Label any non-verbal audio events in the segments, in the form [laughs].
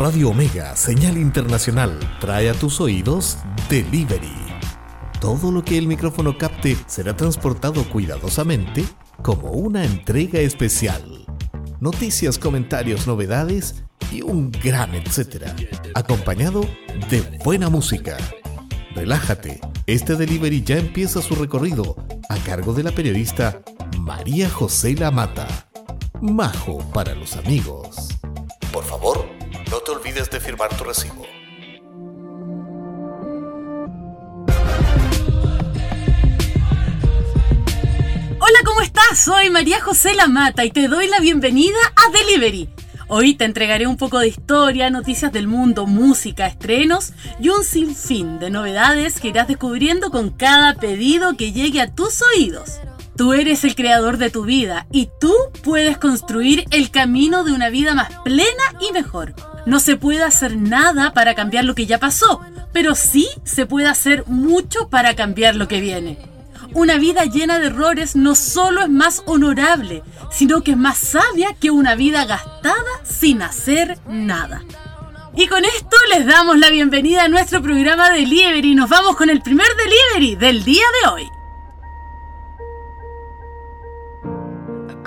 Radio Omega, señal internacional, trae a tus oídos Delivery. Todo lo que el micrófono capte será transportado cuidadosamente como una entrega especial. Noticias, comentarios, novedades y un gran etcétera. Acompañado de buena música. Relájate, este delivery ya empieza su recorrido a cargo de la periodista María José Lamata. Majo para los amigos. Por favor, olvides de firmar tu recibo. Hola, ¿cómo estás? Soy María José Lamata y te doy la bienvenida a Delivery. Hoy te entregaré un poco de historia, noticias del mundo, música, estrenos y un sinfín de novedades que irás descubriendo con cada pedido que llegue a tus oídos. Tú eres el creador de tu vida y tú puedes construir el camino de una vida más plena y mejor. No se puede hacer nada para cambiar lo que ya pasó, pero sí se puede hacer mucho para cambiar lo que viene. Una vida llena de errores no solo es más honorable, sino que es más sabia que una vida gastada sin hacer nada. Y con esto les damos la bienvenida a nuestro programa Delivery. Nos vamos con el primer delivery del día de hoy.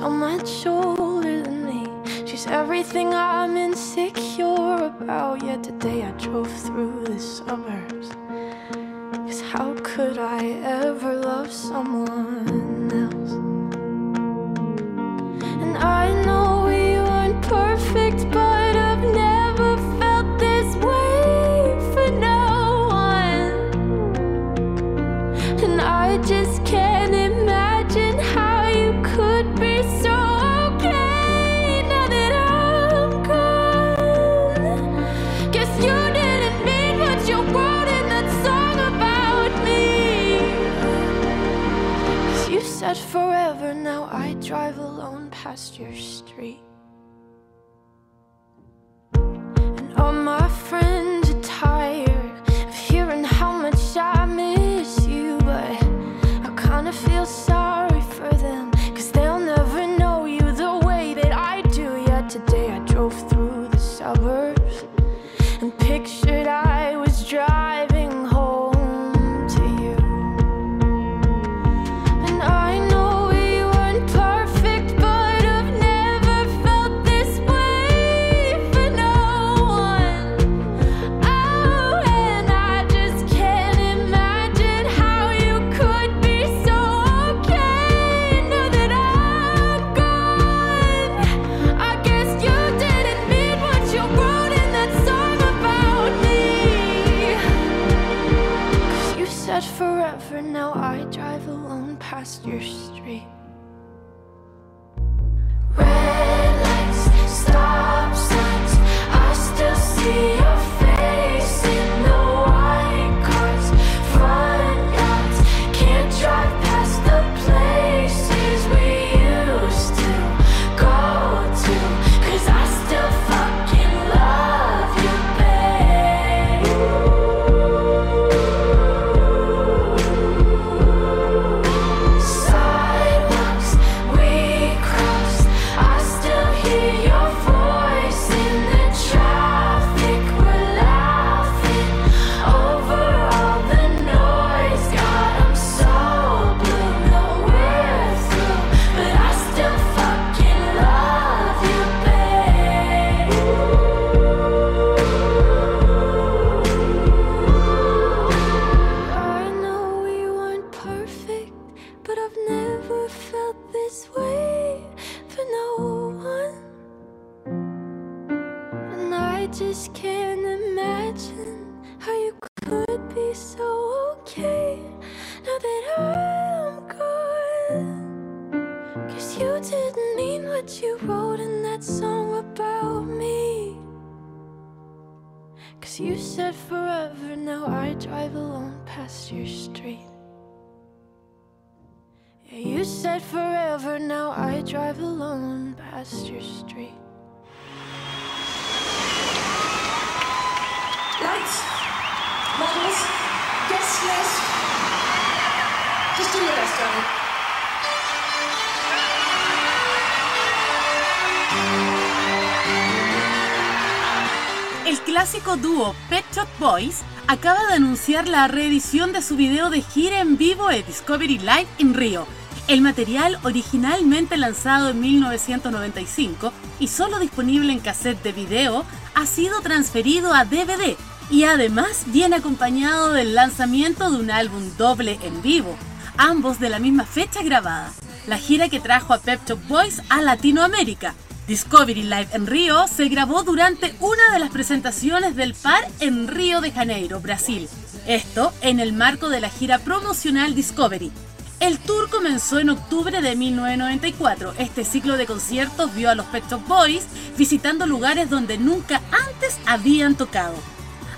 so much older than me. She's everything I'm insecure about. Yet today I drove through the suburbs. Cause how could I ever love someone else? And I drive alone past your Cause you said forever, now I drive alone past your street. Yeah, you said forever, now I drive alone past your street. Lights, models, guest list. Just do your best, darling. El clásico dúo Pet Shop Boys acaba de anunciar la reedición de su video de gira en vivo de Discovery Live en Río. El material originalmente lanzado en 1995 y solo disponible en cassette de video ha sido transferido a DVD y además viene acompañado del lanzamiento de un álbum doble en vivo, ambos de la misma fecha grabada, la gira que trajo a Pep Shop Boys a Latinoamérica. Discovery Live en Río se grabó durante una de las presentaciones del par en Río de Janeiro, Brasil. Esto en el marco de la gira promocional Discovery. El tour comenzó en octubre de 1994. Este ciclo de conciertos vio a los Pet Shop Boys visitando lugares donde nunca antes habían tocado.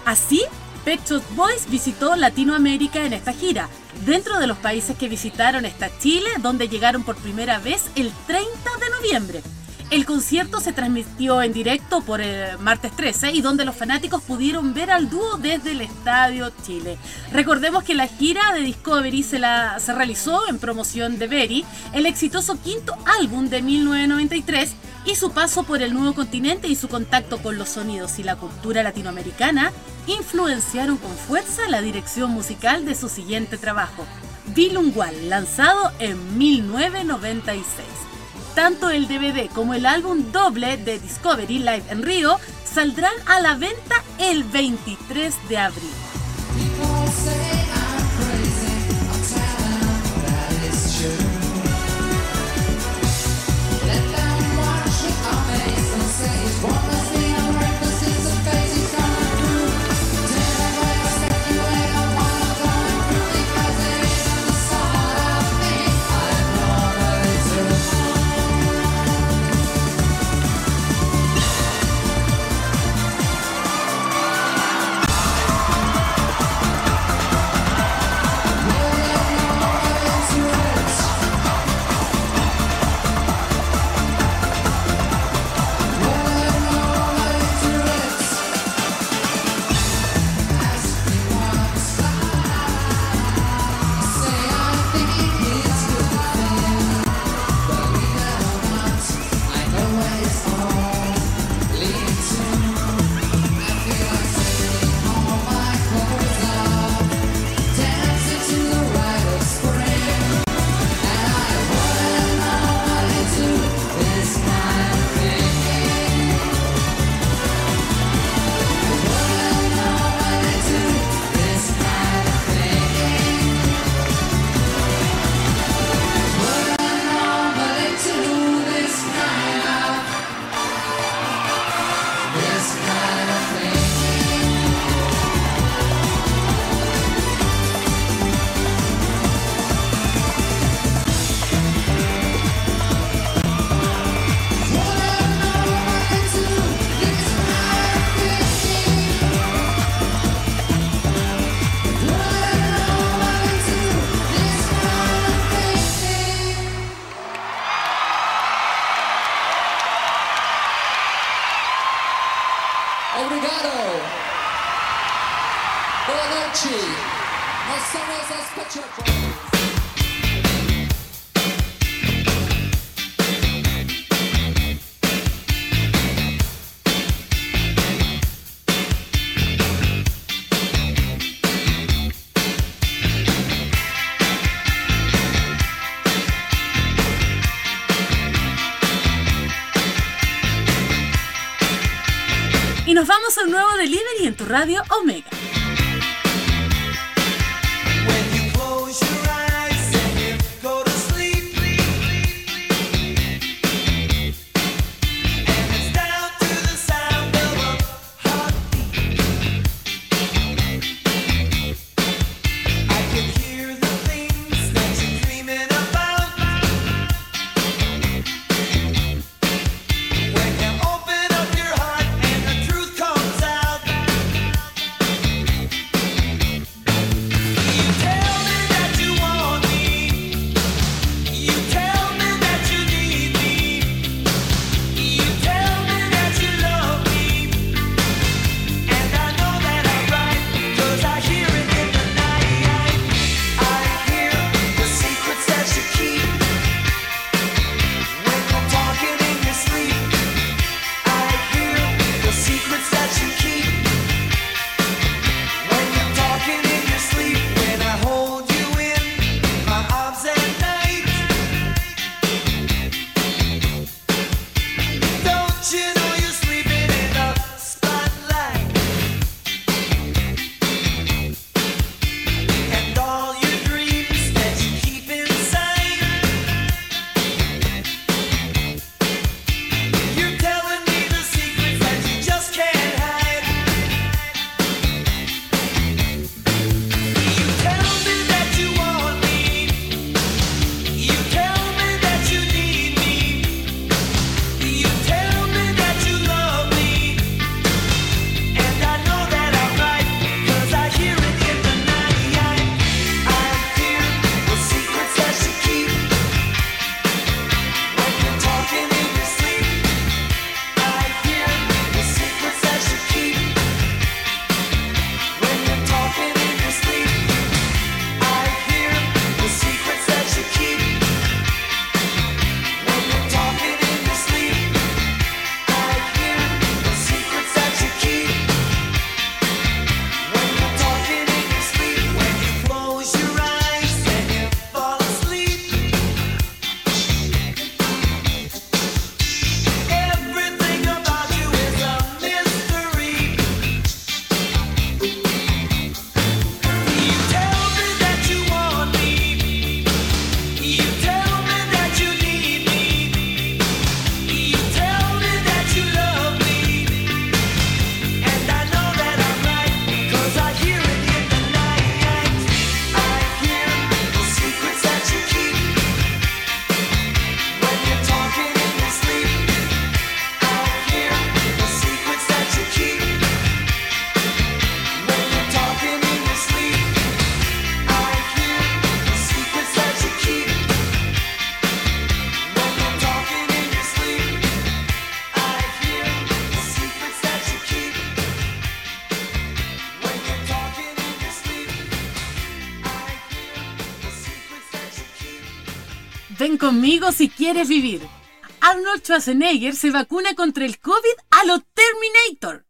Así, Pet Shop Boys visitó Latinoamérica en esta gira. Dentro de los países que visitaron está Chile, donde llegaron por primera vez el 30 de noviembre. El concierto se transmitió en directo por el martes 13 y donde los fanáticos pudieron ver al dúo desde el Estadio Chile. Recordemos que la gira de Discovery se, la, se realizó en promoción de Berry, el exitoso quinto álbum de 1993 y su paso por el nuevo continente y su contacto con los sonidos y la cultura latinoamericana influenciaron con fuerza la dirección musical de su siguiente trabajo, Bilungual, lanzado en 1996 tanto el DVD como el álbum doble de Discovery Live en Río saldrán a la venta el 23 de abril. Radio Omega. Quieres vivir. Arnold Schwarzenegger se vacuna contra el COVID a lo Terminator.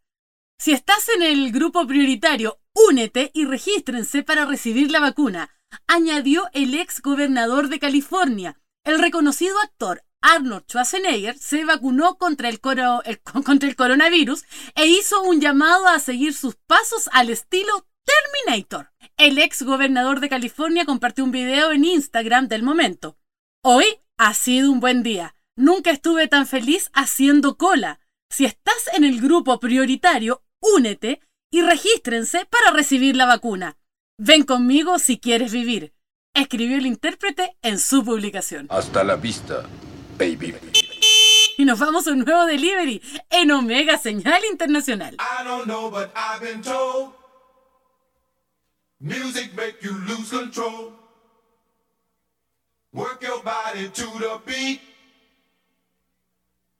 Si estás en el grupo prioritario, únete y regístrense para recibir la vacuna, añadió el ex gobernador de California. El reconocido actor Arnold Schwarzenegger se vacunó contra el, coro- [laughs] contra el coronavirus e hizo un llamado a seguir sus pasos al estilo Terminator. El ex gobernador de California compartió un video en Instagram del momento. Hoy ha sido un buen día. Nunca estuve tan feliz haciendo cola. Si estás en el grupo prioritario, únete y regístrense para recibir la vacuna. Ven conmigo si quieres vivir, escribió el intérprete en su publicación. Hasta la vista, baby. Y nos vamos a un nuevo delivery en Omega Señal Internacional. I don't know, but I've been told music make you lose control. Work your body to the beat.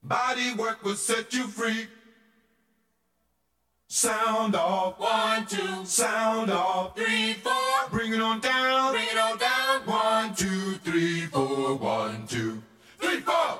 Body work will set you free. Sound off, one, two, sound off, three, four. Bring it on down, bring it on down. One, two, three, four, one, two, three, four.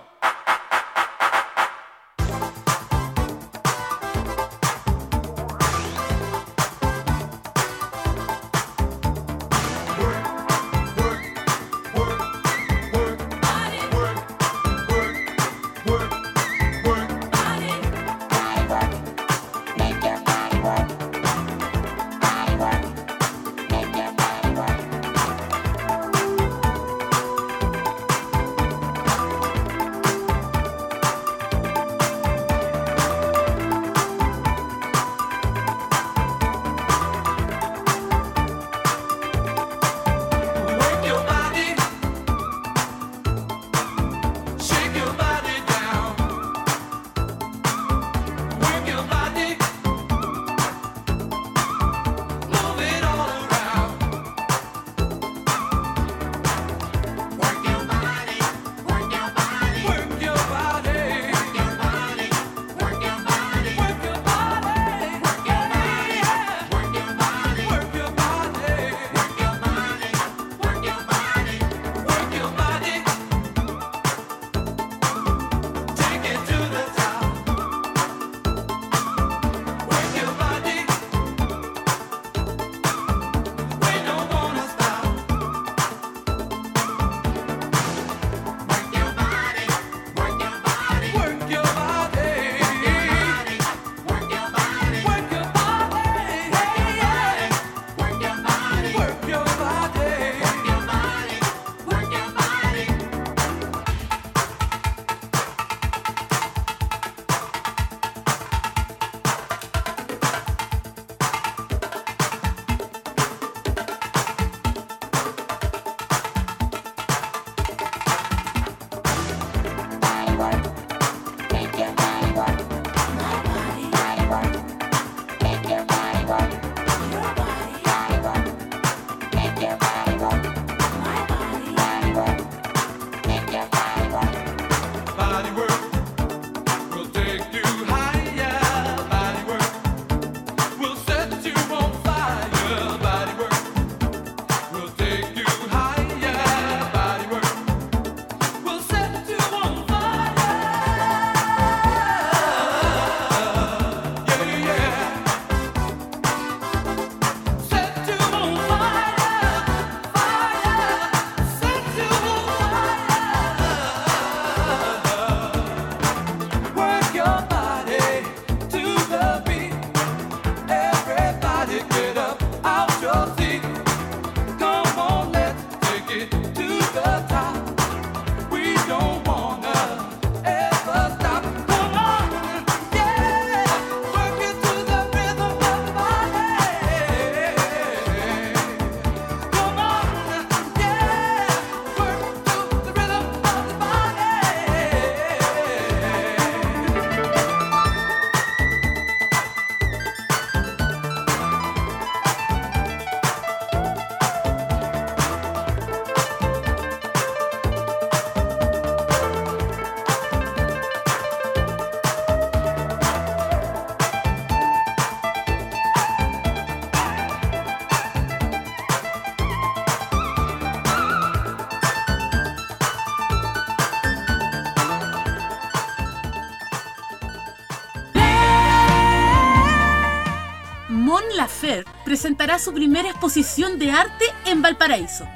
Su primera exposición de arte en Valparaíso.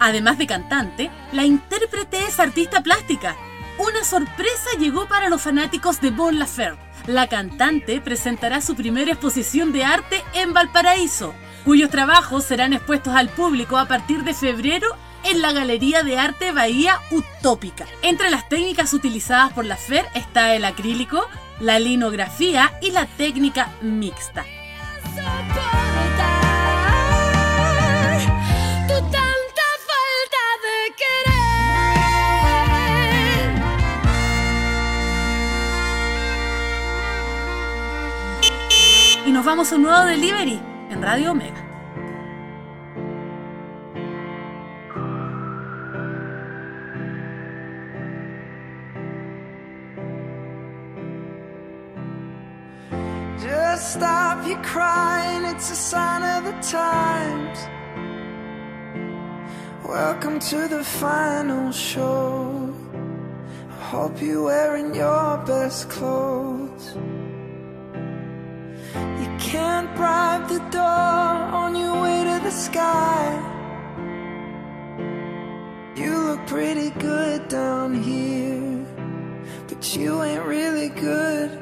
Además de cantante, la intérprete es artista plástica. Una sorpresa llegó para los fanáticos de Bon Laferte. La cantante presentará su primera exposición de arte en Valparaíso, cuyos trabajos serán expuestos al público a partir de febrero en la Galería de Arte Bahía Utópica. Entre las técnicas utilizadas por la FER está el acrílico, la linografía y la técnica mixta. Nos vamos a un nuevo delivery en Radio Omega. Just stop your crying, it's a sign of the times. Welcome to the final show. I hope you're wearing your best clothes. Can't bribe the door on your way to the sky. You look pretty good down here, but you ain't really good.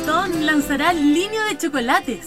Stone lanzará línea de chocolates.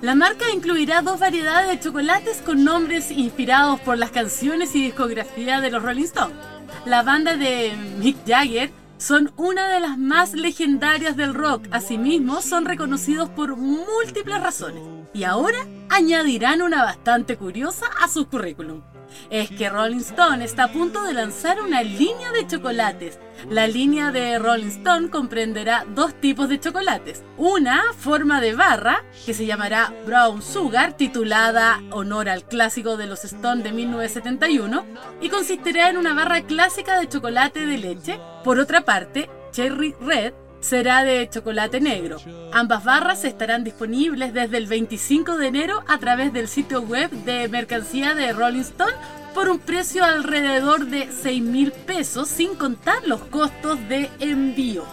La marca incluirá dos variedades de chocolates con nombres inspirados por las canciones y discografía de los Rolling Stones. La banda de Mick Jagger son una de las más legendarias del rock. Asimismo, son reconocidos por múltiples razones. Y ahora añadirán una bastante curiosa a su currículum. Es que Rolling Stone está a punto de lanzar una línea de chocolates. La línea de Rolling Stone comprenderá dos tipos de chocolates. Una, forma de barra, que se llamará Brown Sugar, titulada Honor al clásico de los Stone de 1971, y consistirá en una barra clásica de chocolate de leche. Por otra parte, Cherry Red será de chocolate negro. Ambas barras estarán disponibles desde el 25 de enero a través del sitio web de mercancía de Rolling Stone por un precio alrededor de 6 mil pesos sin contar los costos de envío.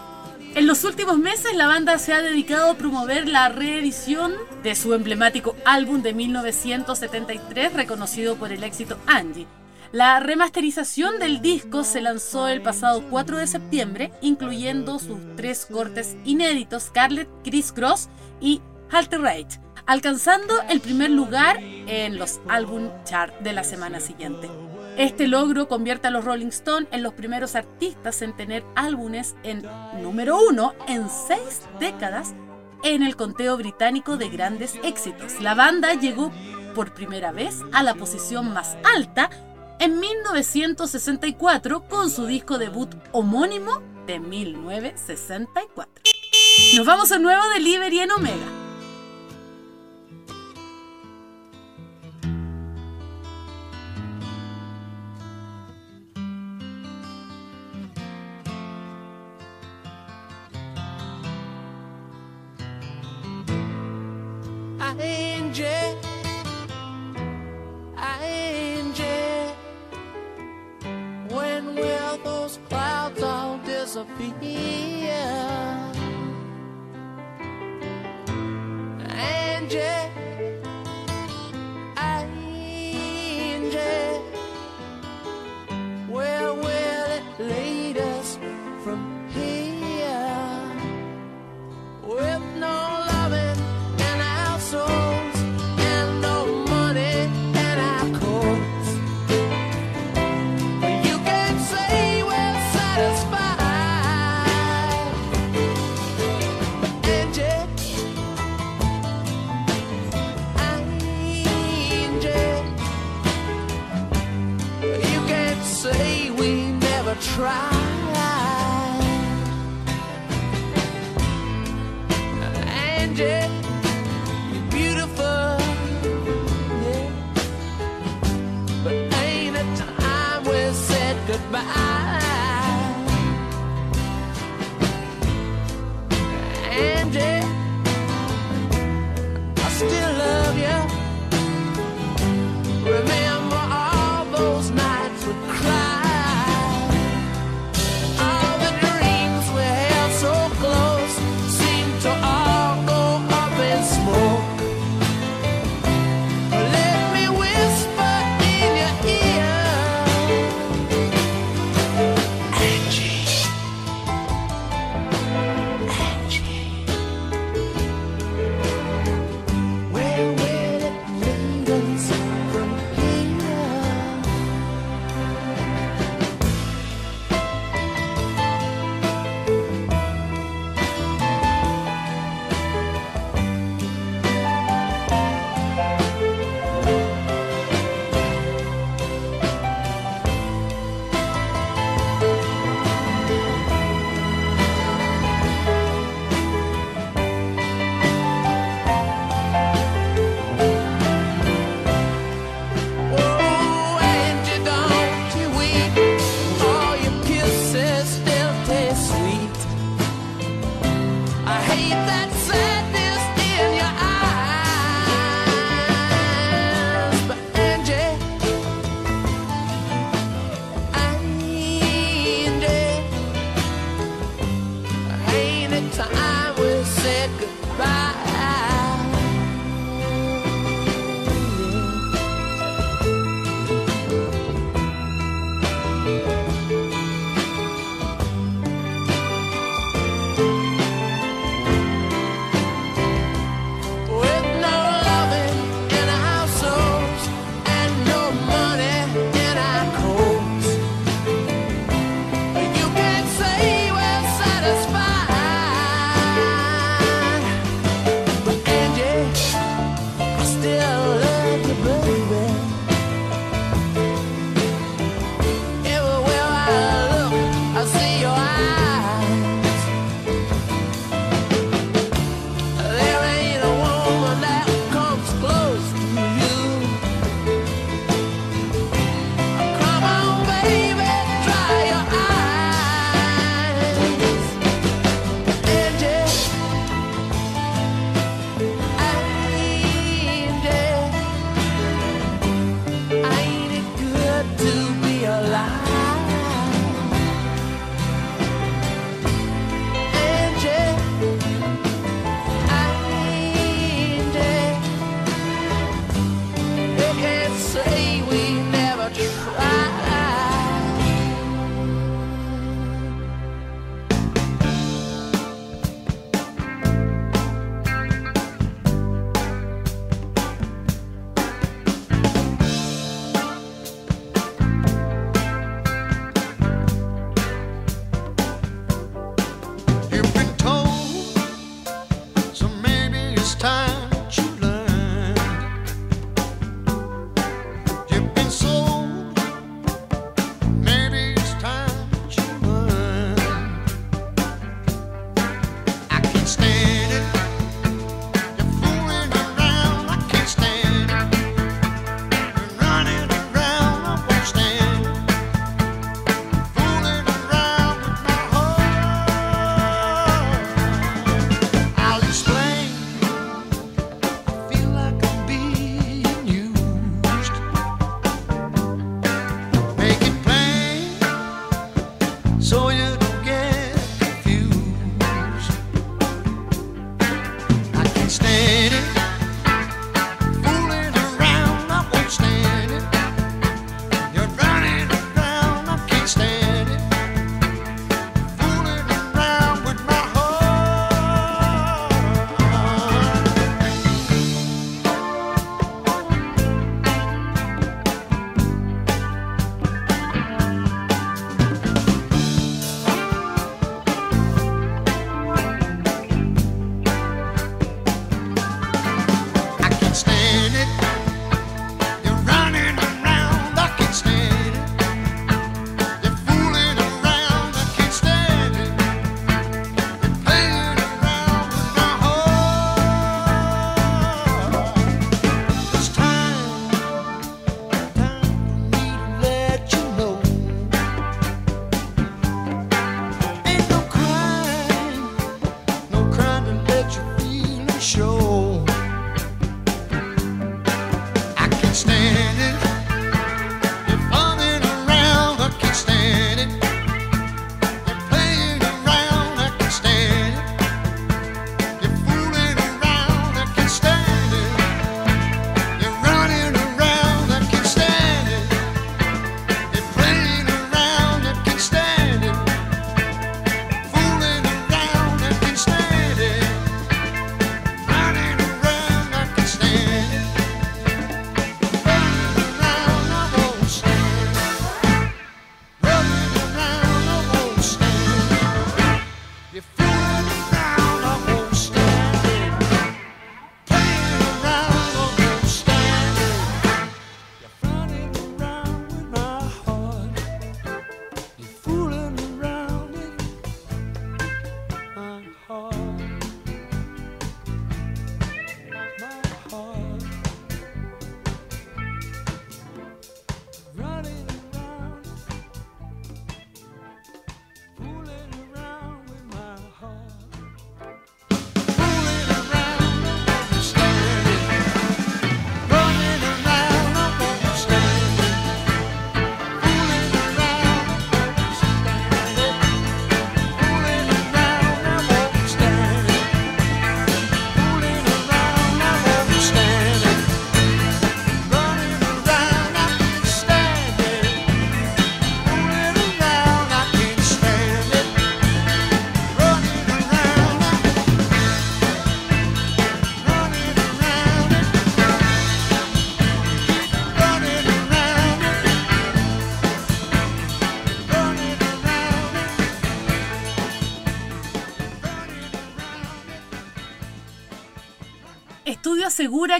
En los últimos meses la banda se ha dedicado a promover la reedición de su emblemático álbum de 1973 reconocido por el éxito Angie. La remasterización del disco se lanzó el pasado 4 de septiembre, incluyendo sus tres cortes inéditos, Scarlet, Criss Cross y Halter Rage, alcanzando el primer lugar en los álbum chart de la semana siguiente. Este logro convierte a los Rolling Stone en los primeros artistas en tener álbumes en número uno en seis décadas en el conteo británico de grandes éxitos. La banda llegó por primera vez a la posición más alta en 1964 con su disco debut homónimo de 1964. Nos vamos a nuevo delivery en Omega. Will those clouds all disappear? Angie,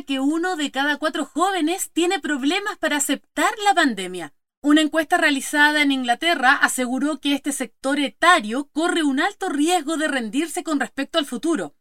que uno de cada cuatro jóvenes tiene problemas para aceptar la pandemia. Una encuesta realizada en Inglaterra aseguró que este sector etario corre un alto riesgo de rendirse con respecto al futuro.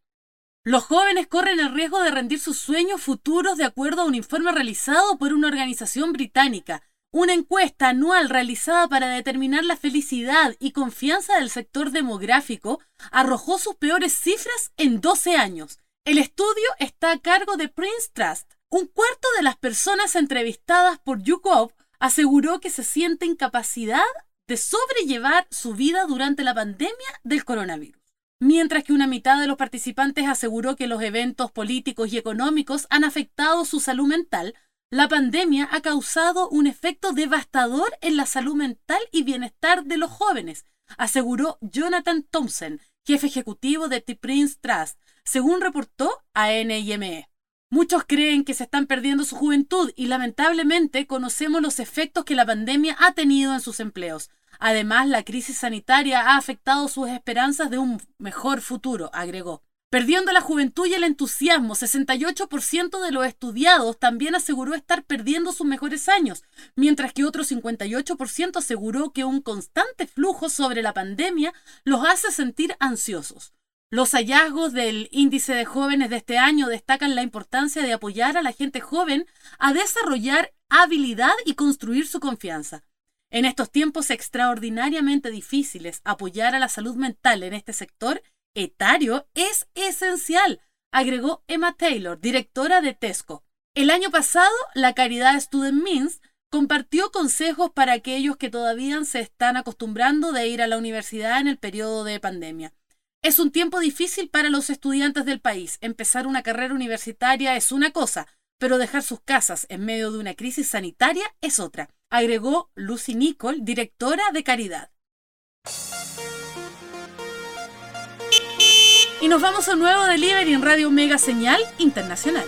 Los jóvenes corren el riesgo de rendir sus sueños futuros de acuerdo a un informe realizado por una organización británica. Una encuesta anual realizada para determinar la felicidad y confianza del sector demográfico arrojó sus peores cifras en 12 años. El estudio está a cargo de Prince Trust. Un cuarto de las personas entrevistadas por YouGov aseguró que se siente incapacidad de sobrellevar su vida durante la pandemia del coronavirus. Mientras que una mitad de los participantes aseguró que los eventos políticos y económicos han afectado su salud mental, la pandemia ha causado un efecto devastador en la salud mental y bienestar de los jóvenes, aseguró Jonathan Thompson, jefe ejecutivo de The Prince Trust, según reportó a NIME. Muchos creen que se están perdiendo su juventud y lamentablemente conocemos los efectos que la pandemia ha tenido en sus empleos. Además, la crisis sanitaria ha afectado sus esperanzas de un mejor futuro, agregó. Perdiendo la juventud y el entusiasmo, 68% de los estudiados también aseguró estar perdiendo sus mejores años, mientras que otro 58% aseguró que un constante flujo sobre la pandemia los hace sentir ansiosos. Los hallazgos del índice de jóvenes de este año destacan la importancia de apoyar a la gente joven a desarrollar habilidad y construir su confianza. En estos tiempos extraordinariamente difíciles, apoyar a la salud mental en este sector etario es esencial, agregó Emma Taylor, directora de Tesco. El año pasado, la caridad Student Means compartió consejos para aquellos que todavía se están acostumbrando de ir a la universidad en el periodo de pandemia. Es un tiempo difícil para los estudiantes del país. Empezar una carrera universitaria es una cosa, pero dejar sus casas en medio de una crisis sanitaria es otra, agregó Lucy Nicole, directora de Caridad. Y nos vamos a un nuevo delivery en Radio Mega Señal Internacional.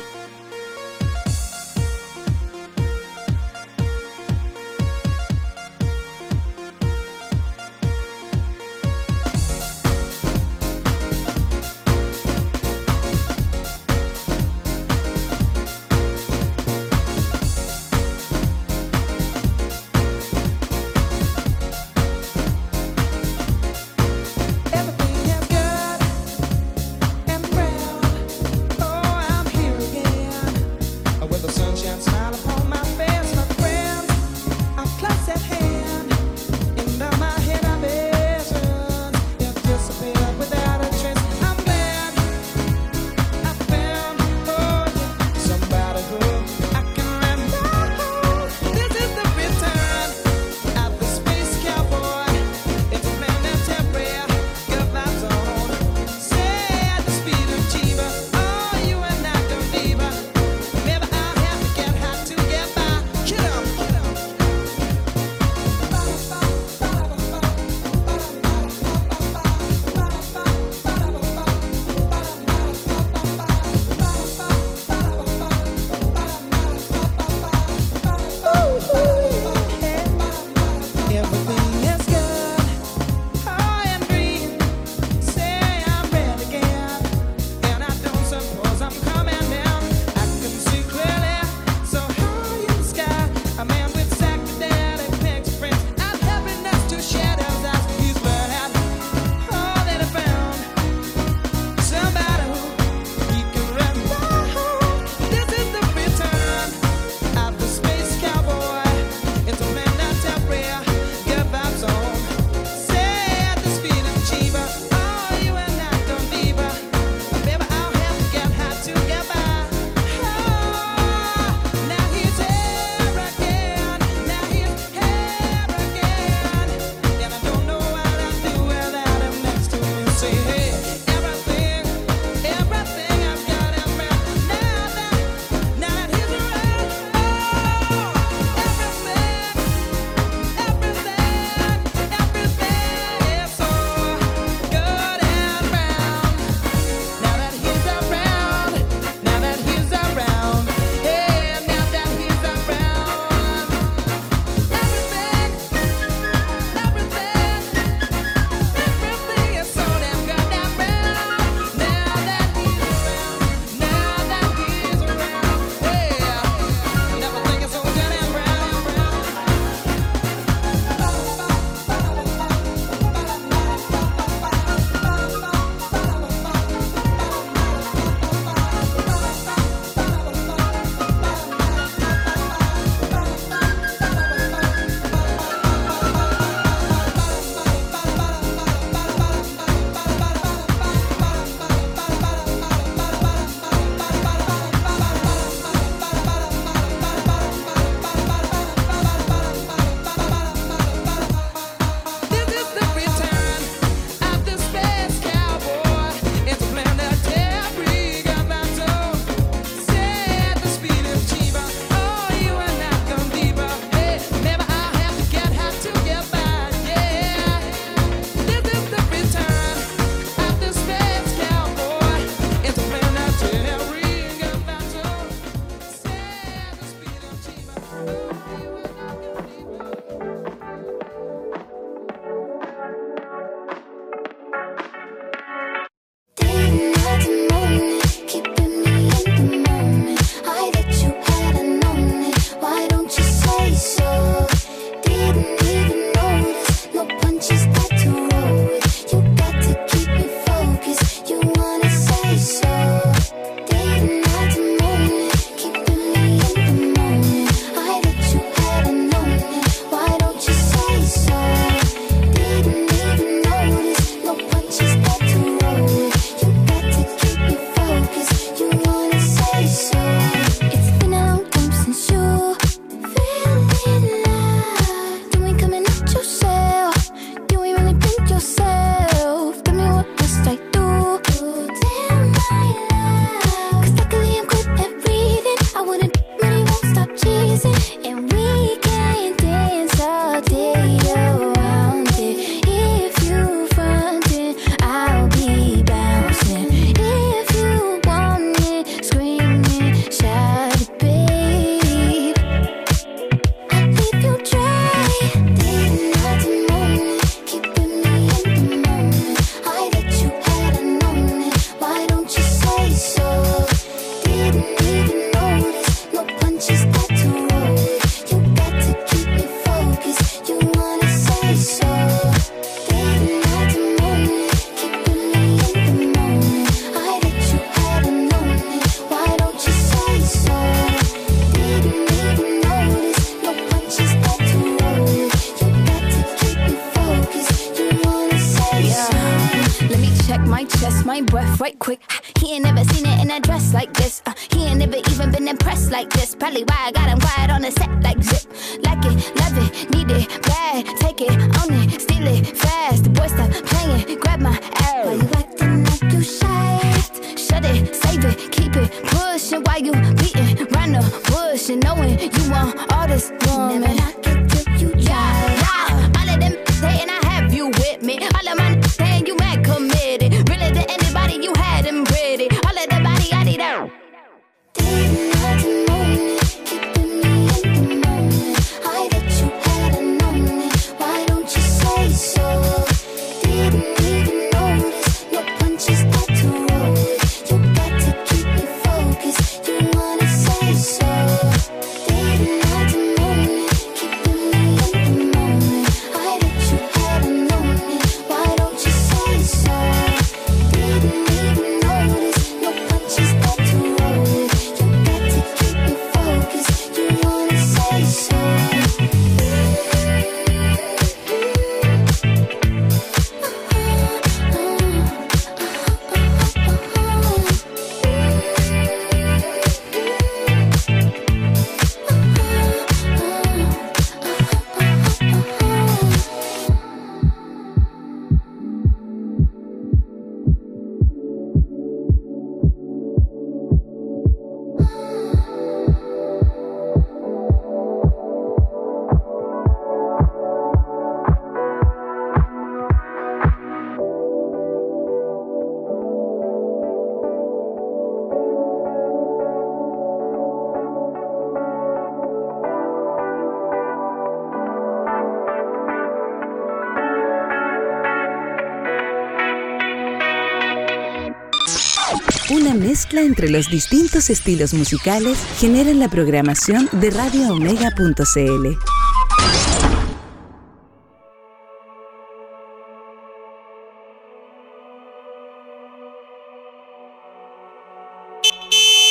mezcla entre los distintos estilos musicales generan la programación de Radio Omega.cl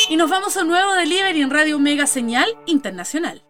Y nos vamos a un nuevo delivery en Radio Omega Señal Internacional.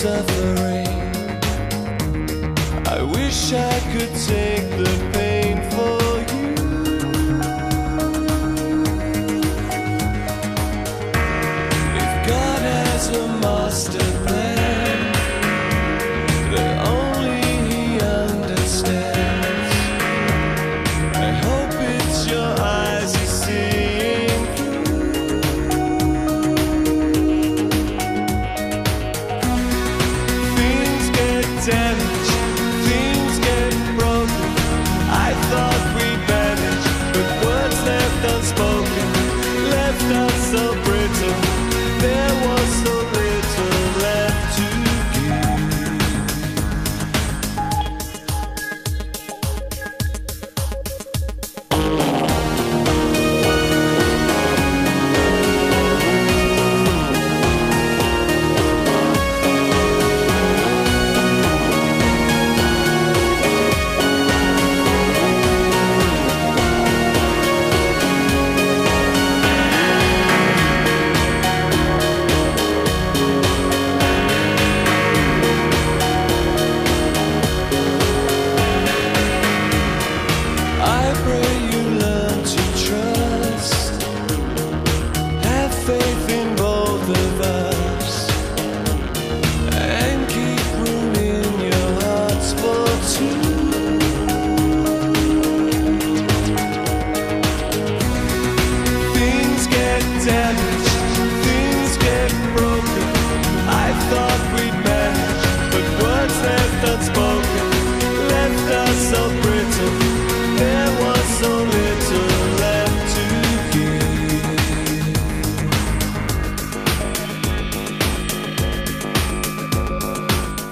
Suffering. I wish I could take the pain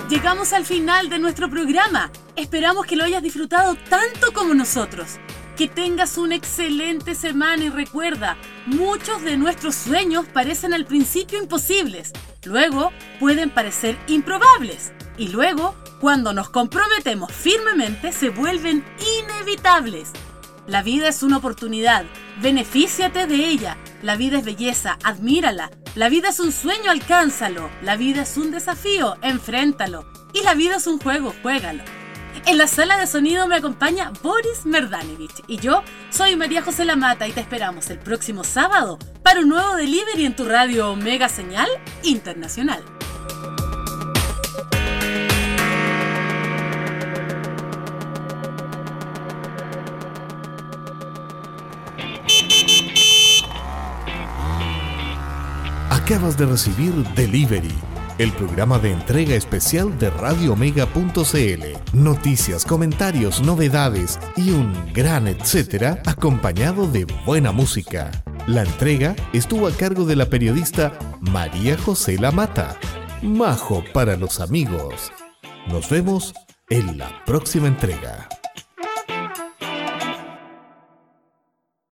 Llegamos al final de nuestro programa. Esperamos que lo hayas disfrutado tanto como nosotros. Que tengas una excelente semana y recuerda, muchos de nuestros sueños parecen al principio imposibles, luego pueden parecer improbables y luego, cuando nos comprometemos firmemente, se vuelven inevitables. La vida es una oportunidad, benefíciate de ella. La vida es belleza, admírala. La vida es un sueño, alcánzalo. La vida es un desafío, enfréntalo. Y la vida es un juego, juégalo. En la sala de sonido me acompaña Boris Merdanevich y yo soy María José Lamata y te esperamos el próximo sábado para un nuevo delivery en tu radio Omega Señal Internacional. Acabas de recibir Delivery, el programa de entrega especial de radioomega.cl. Noticias, comentarios, novedades y un gran etcétera acompañado de buena música. La entrega estuvo a cargo de la periodista María José Lamata. Majo para los amigos. Nos vemos en la próxima entrega.